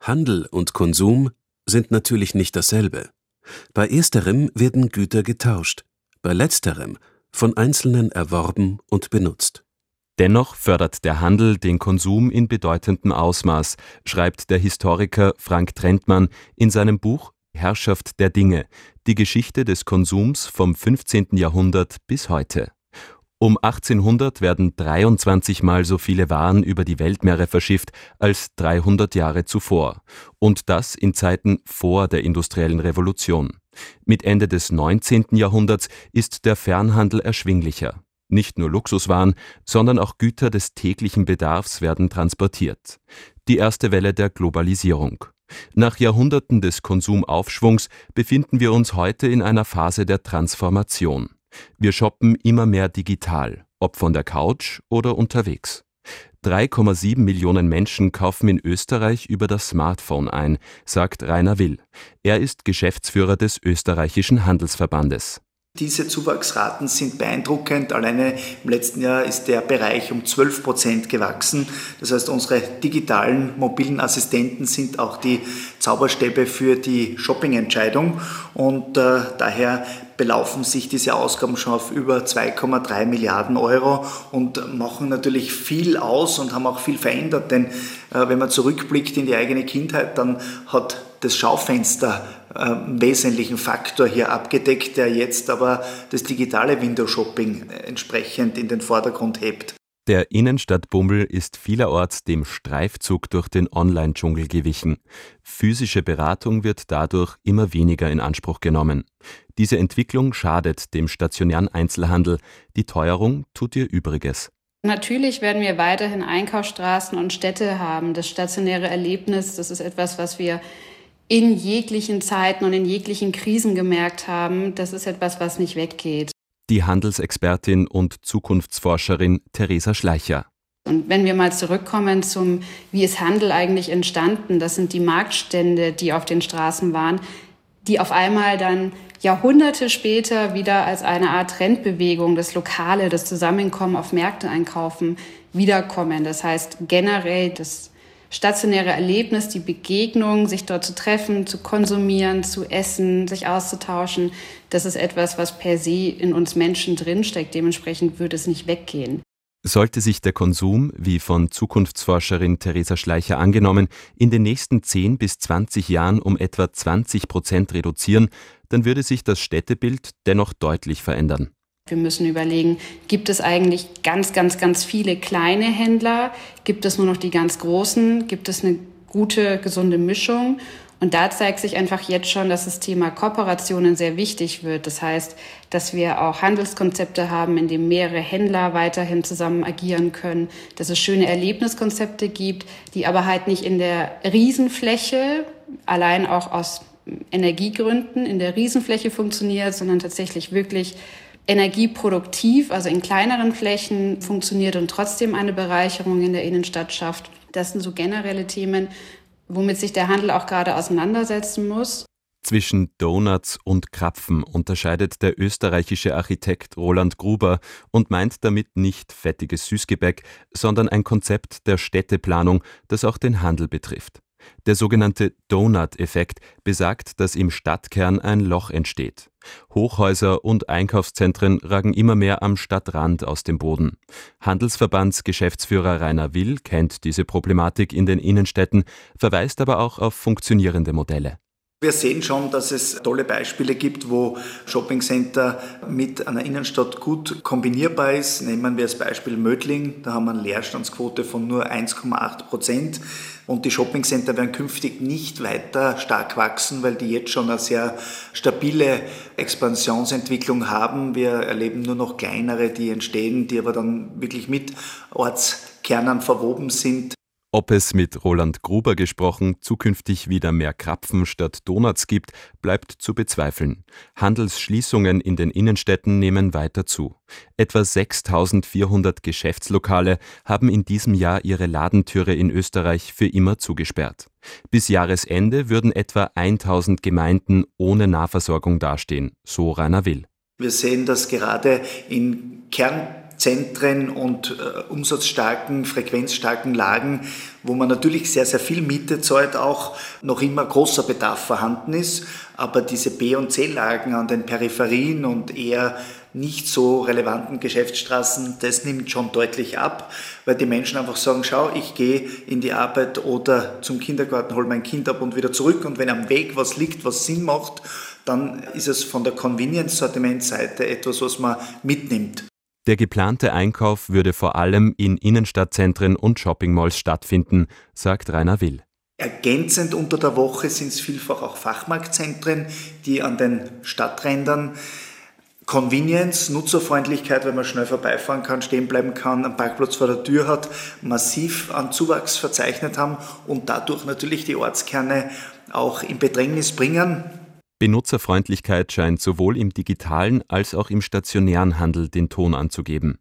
Handel und Konsum sind natürlich nicht dasselbe. Bei ersterem werden Güter getauscht, bei letzterem von Einzelnen erworben und benutzt. Dennoch fördert der Handel den Konsum in bedeutendem Ausmaß, schreibt der Historiker Frank Trentmann in seinem Buch Herrschaft der Dinge, die Geschichte des Konsums vom 15. Jahrhundert bis heute. Um 1800 werden 23 Mal so viele Waren über die Weltmeere verschifft als 300 Jahre zuvor. Und das in Zeiten vor der industriellen Revolution. Mit Ende des 19. Jahrhunderts ist der Fernhandel erschwinglicher. Nicht nur Luxuswaren, sondern auch Güter des täglichen Bedarfs werden transportiert. Die erste Welle der Globalisierung. Nach Jahrhunderten des Konsumaufschwungs befinden wir uns heute in einer Phase der Transformation. Wir shoppen immer mehr digital, ob von der Couch oder unterwegs. 3,7 Millionen Menschen kaufen in Österreich über das Smartphone ein, sagt Rainer Will. Er ist Geschäftsführer des österreichischen Handelsverbandes. Diese Zuwachsraten sind beeindruckend. Alleine im letzten Jahr ist der Bereich um 12 Prozent gewachsen. Das heißt, unsere digitalen mobilen Assistenten sind auch die Zauberstäbe für die Shoppingentscheidung und äh, daher belaufen sich diese Ausgaben schon auf über 2,3 Milliarden Euro und machen natürlich viel aus und haben auch viel verändert. Denn äh, wenn man zurückblickt in die eigene Kindheit, dann hat das Schaufenster äh, einen wesentlichen Faktor hier abgedeckt, der jetzt aber das digitale Window-Shopping entsprechend in den Vordergrund hebt. Der Innenstadtbummel ist vielerorts dem Streifzug durch den Online-Dschungel gewichen. Physische Beratung wird dadurch immer weniger in Anspruch genommen. Diese Entwicklung schadet dem stationären Einzelhandel. Die Teuerung tut ihr Übriges. Natürlich werden wir weiterhin Einkaufsstraßen und Städte haben. Das stationäre Erlebnis, das ist etwas, was wir in jeglichen Zeiten und in jeglichen Krisen gemerkt haben. Das ist etwas, was nicht weggeht die Handelsexpertin und Zukunftsforscherin Theresa Schleicher. Und wenn wir mal zurückkommen zum, wie ist Handel eigentlich entstanden, das sind die Marktstände, die auf den Straßen waren, die auf einmal dann Jahrhunderte später wieder als eine Art Trendbewegung, das Lokale, das Zusammenkommen auf Märkte einkaufen, wiederkommen. Das heißt generell das stationäre Erlebnis, die Begegnung, sich dort zu treffen, zu konsumieren, zu essen, sich auszutauschen, das ist etwas, was per se in uns Menschen drinsteckt. Dementsprechend würde es nicht weggehen. Sollte sich der Konsum, wie von Zukunftsforscherin Theresa Schleicher angenommen, in den nächsten 10 bis 20 Jahren um etwa 20 Prozent reduzieren, dann würde sich das Städtebild dennoch deutlich verändern. Wir müssen überlegen, gibt es eigentlich ganz, ganz, ganz viele kleine Händler? Gibt es nur noch die ganz großen? Gibt es eine gute, gesunde Mischung? Und da zeigt sich einfach jetzt schon, dass das Thema Kooperationen sehr wichtig wird. Das heißt, dass wir auch Handelskonzepte haben, in denen mehrere Händler weiterhin zusammen agieren können, dass es schöne Erlebniskonzepte gibt, die aber halt nicht in der Riesenfläche, allein auch aus Energiegründen, in der Riesenfläche funktioniert, sondern tatsächlich wirklich energieproduktiv, also in kleineren Flächen funktioniert und trotzdem eine Bereicherung in der Innenstadt schafft. Das sind so generelle Themen, womit sich der Handel auch gerade auseinandersetzen muss. Zwischen Donuts und Krapfen unterscheidet der österreichische Architekt Roland Gruber und meint damit nicht fettiges Süßgebäck, sondern ein Konzept der Städteplanung, das auch den Handel betrifft. Der sogenannte Donut-Effekt besagt, dass im Stadtkern ein Loch entsteht. Hochhäuser und Einkaufszentren ragen immer mehr am Stadtrand aus dem Boden. Handelsverbandsgeschäftsführer Rainer Will kennt diese Problematik in den Innenstädten, verweist aber auch auf funktionierende Modelle. Wir sehen schon, dass es tolle Beispiele gibt, wo Shoppingcenter mit einer Innenstadt gut kombinierbar ist. Nehmen wir als Beispiel Mödling, da haben wir eine Leerstandsquote von nur 1,8 Prozent. Und die Shoppingcenter werden künftig nicht weiter stark wachsen, weil die jetzt schon eine sehr stabile Expansionsentwicklung haben. Wir erleben nur noch kleinere, die entstehen, die aber dann wirklich mit Ortskernen verwoben sind. Ob es mit Roland Gruber gesprochen zukünftig wieder mehr Krapfen statt Donuts gibt, bleibt zu bezweifeln. Handelsschließungen in den Innenstädten nehmen weiter zu. Etwa 6400 Geschäftslokale haben in diesem Jahr ihre Ladentüre in Österreich für immer zugesperrt. Bis Jahresende würden etwa 1000 Gemeinden ohne Nahversorgung dastehen, so Rainer Will. Wir sehen, dass gerade in Kern Zentren und äh, umsatzstarken, frequenzstarken Lagen, wo man natürlich sehr, sehr viel Miete zahlt, auch noch immer großer Bedarf vorhanden ist. Aber diese B- und C-Lagen an den Peripherien und eher nicht so relevanten Geschäftsstraßen, das nimmt schon deutlich ab, weil die Menschen einfach sagen, schau, ich gehe in die Arbeit oder zum Kindergarten, hole mein Kind ab und wieder zurück und wenn am Weg was liegt, was Sinn macht, dann ist es von der Convenience-Sortimentseite etwas, was man mitnimmt. Der geplante Einkauf würde vor allem in Innenstadtzentren und Shoppingmalls stattfinden, sagt Rainer Will. Ergänzend unter der Woche sind es vielfach auch Fachmarktzentren, die an den Stadträndern Convenience, Nutzerfreundlichkeit, wenn man schnell vorbeifahren kann, stehen bleiben kann, einen Parkplatz vor der Tür hat, massiv an Zuwachs verzeichnet haben und dadurch natürlich die Ortskerne auch in Bedrängnis bringen. Benutzerfreundlichkeit scheint sowohl im digitalen als auch im stationären Handel den Ton anzugeben.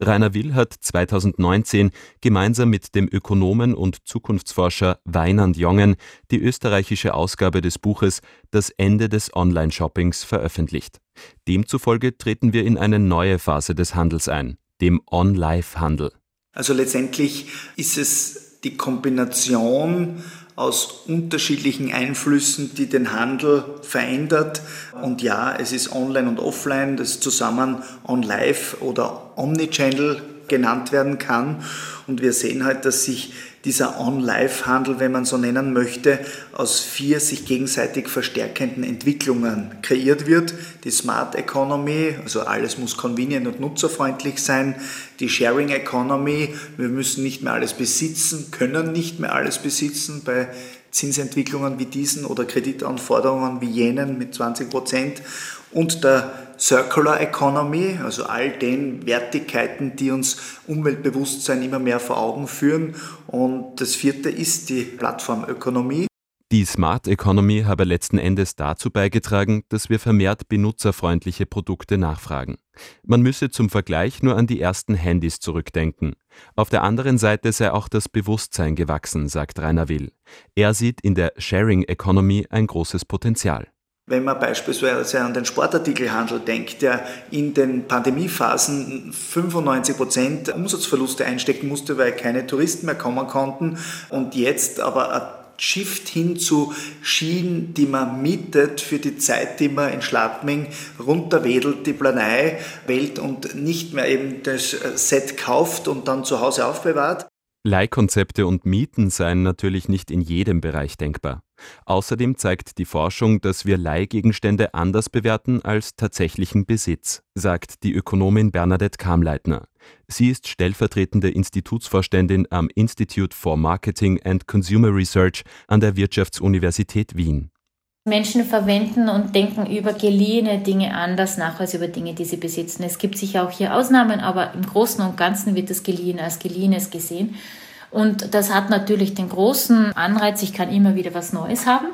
Rainer Will hat 2019 gemeinsam mit dem Ökonomen und Zukunftsforscher Weinand Jongen die österreichische Ausgabe des Buches Das Ende des Online-Shoppings veröffentlicht. Demzufolge treten wir in eine neue Phase des Handels ein, dem On-Life-Handel. Also letztendlich ist es die Kombination aus unterschiedlichen Einflüssen, die den Handel verändert. Und ja, es ist online und offline, das zusammen on-live oder omnichannel genannt werden kann. Und wir sehen halt, dass sich dieser On-Live-Handel, wenn man so nennen möchte, aus vier sich gegenseitig verstärkenden Entwicklungen kreiert wird. Die Smart Economy, also alles muss convenient und nutzerfreundlich sein. Die Sharing Economy, wir müssen nicht mehr alles besitzen, können nicht mehr alles besitzen bei Zinsentwicklungen wie diesen oder Kreditanforderungen wie jenen mit 20 Prozent und der Circular Economy, also all den Wertigkeiten, die uns Umweltbewusstsein immer mehr vor Augen führen. Und das vierte ist die Plattformökonomie. Die Smart Economy habe letzten Endes dazu beigetragen, dass wir vermehrt benutzerfreundliche Produkte nachfragen. Man müsse zum Vergleich nur an die ersten Handys zurückdenken. Auf der anderen Seite sei auch das Bewusstsein gewachsen, sagt Rainer Will. Er sieht in der Sharing Economy ein großes Potenzial. Wenn man beispielsweise an den Sportartikelhandel denkt, der in den Pandemiephasen 95 Prozent Umsatzverluste einstecken musste, weil keine Touristen mehr kommen konnten und jetzt aber ein Shift hin zu Schienen, die man mietet für die Zeit, die man in Schladming runterwedelt, die Planei-Welt und nicht mehr eben das Set kauft und dann zu Hause aufbewahrt. Leihkonzepte und Mieten seien natürlich nicht in jedem Bereich denkbar. Außerdem zeigt die Forschung, dass wir Leihgegenstände anders bewerten als tatsächlichen Besitz, sagt die Ökonomin Bernadette Kamleitner. Sie ist stellvertretende Institutsvorständin am Institute for Marketing and Consumer Research an der Wirtschaftsuniversität Wien. Menschen verwenden und denken über geliehene Dinge anders nach als über Dinge, die sie besitzen. Es gibt sicher auch hier Ausnahmen, aber im Großen und Ganzen wird das Geliehen als Geliehenes gesehen. Und das hat natürlich den großen Anreiz, ich kann immer wieder was Neues haben.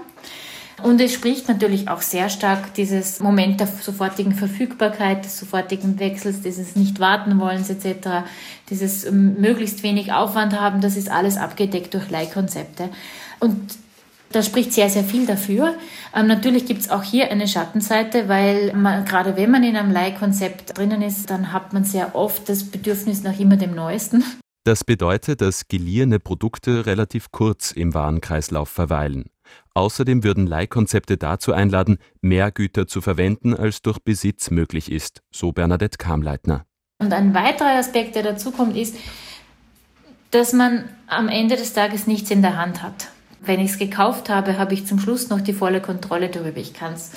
Und es spricht natürlich auch sehr stark dieses Moment der sofortigen Verfügbarkeit, des sofortigen Wechsels, dieses Nicht-Warten-Wollens etc., dieses ähm, möglichst wenig Aufwand haben, das ist alles abgedeckt durch Leihkonzepte. Und da spricht sehr, sehr viel dafür. Ähm, natürlich gibt es auch hier eine Schattenseite, weil man, gerade wenn man in einem Leihkonzept drinnen ist, dann hat man sehr oft das Bedürfnis nach immer dem Neuesten. Das bedeutet, dass geliehene Produkte relativ kurz im Warenkreislauf verweilen. Außerdem würden Leihkonzepte dazu einladen, mehr Güter zu verwenden, als durch Besitz möglich ist, so Bernadette Kamleitner. Und ein weiterer Aspekt, der dazu kommt, ist, dass man am Ende des Tages nichts in der Hand hat. Wenn ich es gekauft habe, habe ich zum Schluss noch die volle Kontrolle darüber. Ich kann es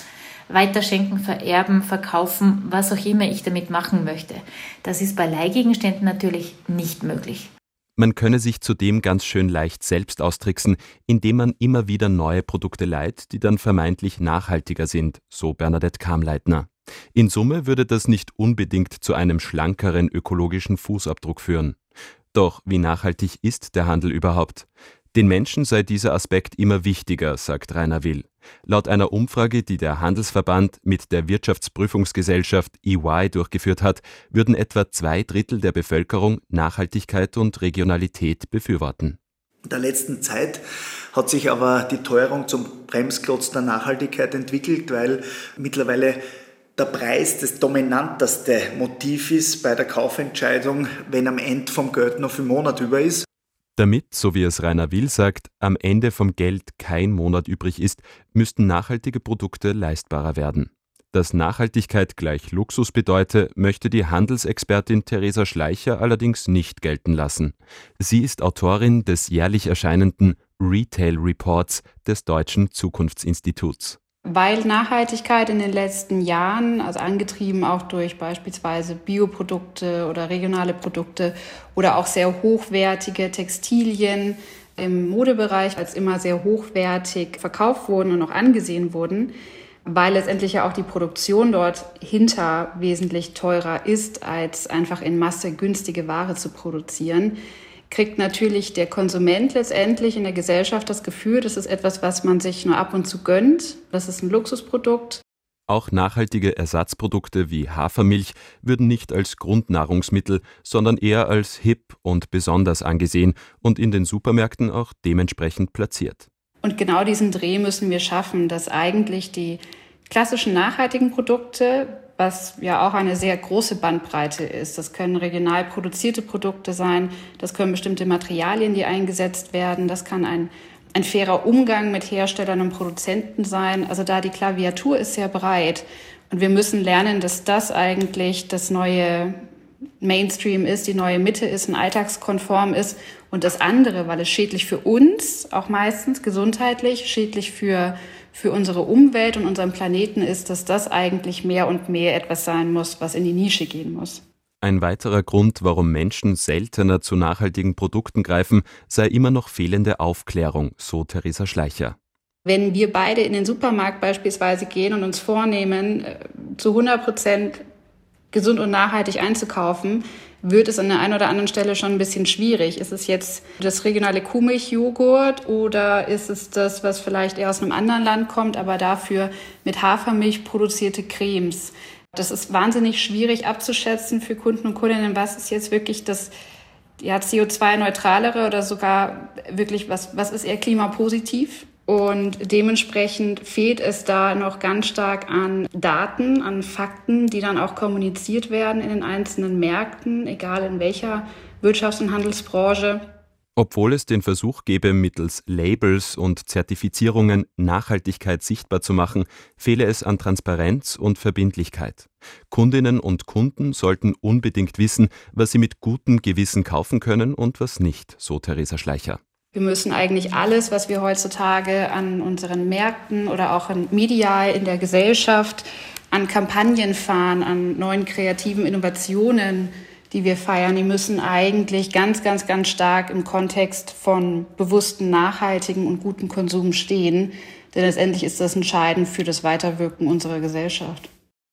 weiterschenken, vererben, verkaufen, was auch immer ich damit machen möchte. Das ist bei Leihgegenständen natürlich nicht möglich. Man könne sich zudem ganz schön leicht selbst austricksen, indem man immer wieder neue Produkte leiht, die dann vermeintlich nachhaltiger sind, so Bernadette Kamleitner. In Summe würde das nicht unbedingt zu einem schlankeren ökologischen Fußabdruck führen. Doch wie nachhaltig ist der Handel überhaupt? Den Menschen sei dieser Aspekt immer wichtiger, sagt Rainer Will. Laut einer Umfrage, die der Handelsverband mit der Wirtschaftsprüfungsgesellschaft EY durchgeführt hat, würden etwa zwei Drittel der Bevölkerung Nachhaltigkeit und Regionalität befürworten. In der letzten Zeit hat sich aber die Teuerung zum Bremsklotz der Nachhaltigkeit entwickelt, weil mittlerweile der Preis das dominanteste Motiv ist bei der Kaufentscheidung, wenn am Ende vom Geld noch für Monat über ist. Damit, so wie es Rainer Will sagt, am Ende vom Geld kein Monat übrig ist, müssten nachhaltige Produkte leistbarer werden. Dass Nachhaltigkeit gleich Luxus bedeute, möchte die Handelsexpertin Theresa Schleicher allerdings nicht gelten lassen. Sie ist Autorin des jährlich erscheinenden Retail Reports des Deutschen Zukunftsinstituts. Weil Nachhaltigkeit in den letzten Jahren, also angetrieben auch durch beispielsweise Bioprodukte oder regionale Produkte oder auch sehr hochwertige Textilien im Modebereich als immer sehr hochwertig verkauft wurden und auch angesehen wurden, weil letztendlich ja auch die Produktion dort hinter wesentlich teurer ist, als einfach in Masse günstige Ware zu produzieren, kriegt natürlich der Konsument letztendlich in der Gesellschaft das Gefühl, das ist etwas, was man sich nur ab und zu gönnt. Das ist ein Luxusprodukt. Auch nachhaltige Ersatzprodukte wie Hafermilch würden nicht als Grundnahrungsmittel, sondern eher als hip und besonders angesehen und in den Supermärkten auch dementsprechend platziert. Und genau diesen Dreh müssen wir schaffen, dass eigentlich die klassischen nachhaltigen Produkte was ja auch eine sehr große Bandbreite ist. Das können regional produzierte Produkte sein, das können bestimmte Materialien, die eingesetzt werden, das kann ein, ein fairer Umgang mit Herstellern und Produzenten sein. Also da die Klaviatur ist sehr breit und wir müssen lernen, dass das eigentlich das neue Mainstream ist, die neue Mitte ist, ein alltagskonform ist und das andere, weil es schädlich für uns, auch meistens gesundheitlich, schädlich für für unsere Umwelt und unseren Planeten ist, dass das eigentlich mehr und mehr etwas sein muss, was in die Nische gehen muss. Ein weiterer Grund, warum Menschen seltener zu nachhaltigen Produkten greifen, sei immer noch fehlende Aufklärung, so Theresa Schleicher. Wenn wir beide in den Supermarkt beispielsweise gehen und uns vornehmen, äh, zu 100 Prozent gesund und nachhaltig einzukaufen, wird es an der einen oder anderen Stelle schon ein bisschen schwierig. Ist es jetzt das regionale Kuhmilchjoghurt oder ist es das, was vielleicht eher aus einem anderen Land kommt, aber dafür mit Hafermilch produzierte Cremes? Das ist wahnsinnig schwierig abzuschätzen für Kunden und Kundinnen, was ist jetzt wirklich das ja, CO2-neutralere oder sogar wirklich, was, was ist eher klimapositiv? Und dementsprechend fehlt es da noch ganz stark an Daten, an Fakten, die dann auch kommuniziert werden in den einzelnen Märkten, egal in welcher Wirtschafts- und Handelsbranche. Obwohl es den Versuch gäbe, mittels Labels und Zertifizierungen Nachhaltigkeit sichtbar zu machen, fehle es an Transparenz und Verbindlichkeit. Kundinnen und Kunden sollten unbedingt wissen, was sie mit gutem Gewissen kaufen können und was nicht, so Theresa Schleicher. Wir müssen eigentlich alles, was wir heutzutage an unseren Märkten oder auch in medial in der Gesellschaft an Kampagnen fahren, an neuen kreativen Innovationen, die wir feiern, die müssen eigentlich ganz, ganz, ganz stark im Kontext von bewussten, nachhaltigen und guten Konsum stehen. Denn letztendlich ist das entscheidend für das Weiterwirken unserer Gesellschaft.